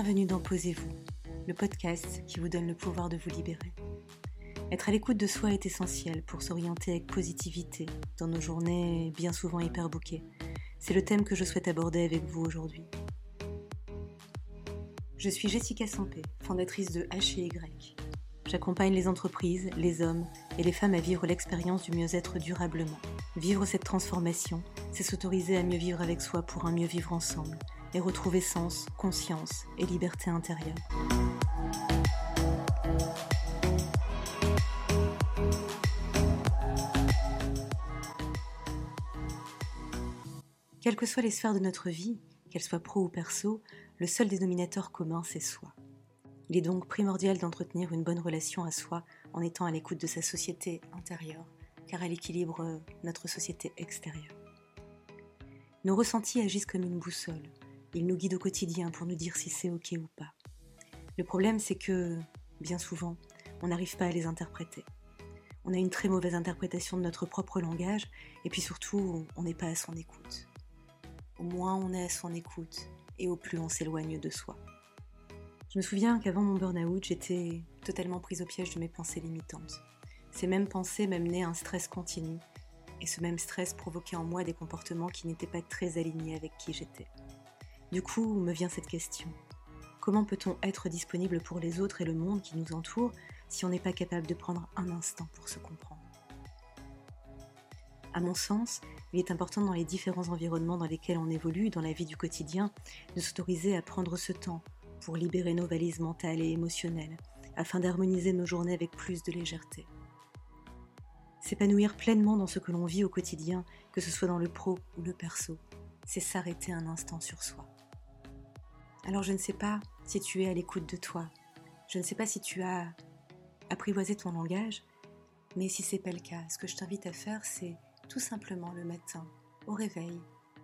Bienvenue dans Posez-vous, le podcast qui vous donne le pouvoir de vous libérer. Être à l'écoute de soi est essentiel pour s'orienter avec positivité dans nos journées bien souvent hyper bouquées. C'est le thème que je souhaite aborder avec vous aujourd'hui. Je suis Jessica Sampé, fondatrice de H&Y. J'accompagne les entreprises, les hommes et les femmes à vivre l'expérience du mieux-être durablement. Vivre cette transformation, c'est s'autoriser à mieux vivre avec soi pour un mieux vivre ensemble et retrouver sens, conscience et liberté intérieure. Quelles que soient les sphères de notre vie, qu'elles soient pro ou perso, le seul dénominateur commun, c'est soi. Il est donc primordial d'entretenir une bonne relation à soi en étant à l'écoute de sa société intérieure, car elle équilibre notre société extérieure. Nos ressentis agissent comme une boussole. Ils nous guident au quotidien pour nous dire si c'est OK ou pas. Le problème, c'est que, bien souvent, on n'arrive pas à les interpréter. On a une très mauvaise interprétation de notre propre langage, et puis surtout, on n'est pas à son écoute. Au moins on est à son écoute, et au plus on s'éloigne de soi. Je me souviens qu'avant mon burn-out, j'étais totalement prise au piège de mes pensées limitantes. Ces mêmes pensées m'amenaient à un stress continu, et ce même stress provoquait en moi des comportements qui n'étaient pas très alignés avec qui j'étais. Du coup, me vient cette question. Comment peut-on être disponible pour les autres et le monde qui nous entoure si on n'est pas capable de prendre un instant pour se comprendre? À mon sens, il est important dans les différents environnements dans lesquels on évolue, dans la vie du quotidien, de s'autoriser à prendre ce temps pour libérer nos valises mentales et émotionnelles, afin d'harmoniser nos journées avec plus de légèreté. S'épanouir pleinement dans ce que l'on vit au quotidien, que ce soit dans le pro ou le perso, c'est s'arrêter un instant sur soi. Alors je ne sais pas si tu es à l'écoute de toi, je ne sais pas si tu as apprivoisé ton langage, mais si c'est pas le cas, ce que je t'invite à faire, c'est tout simplement le matin, au réveil,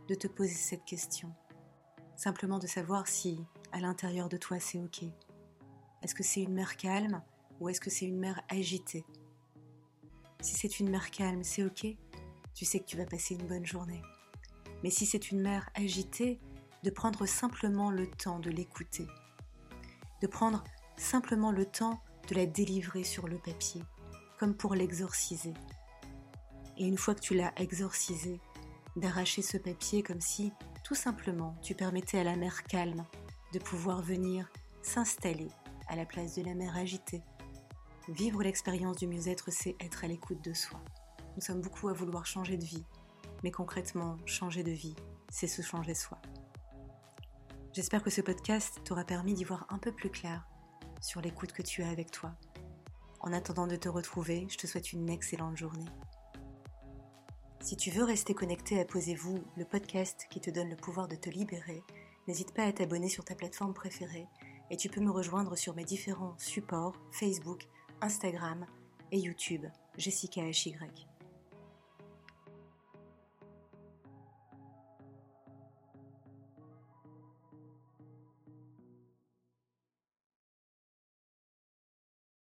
de te poser cette question. Simplement de savoir si à l'intérieur de toi c'est ok. Est-ce que c'est une mer calme ou est-ce que c'est une mer agitée? Si c'est une mer calme, c'est ok. Tu sais que tu vas passer une bonne journée. Mais si c'est une mer agitée, de prendre simplement le temps de l'écouter. De prendre simplement le temps de la délivrer sur le papier, comme pour l'exorciser. Et une fois que tu l'as exorcisé, d'arracher ce papier comme si, tout simplement, tu permettais à la mer calme de pouvoir venir s'installer à la place de la mer agitée. Vivre l'expérience du mieux-être, c'est être à l'écoute de soi. Nous sommes beaucoup à vouloir changer de vie, mais concrètement, changer de vie, c'est se changer soi. J'espère que ce podcast t'aura permis d'y voir un peu plus clair sur l'écoute que tu as avec toi. En attendant de te retrouver, je te souhaite une excellente journée. Si tu veux rester connecté à Posez-vous, le podcast qui te donne le pouvoir de te libérer, n'hésite pas à t'abonner sur ta plateforme préférée et tu peux me rejoindre sur mes différents supports Facebook, Instagram et YouTube, Jessica HY.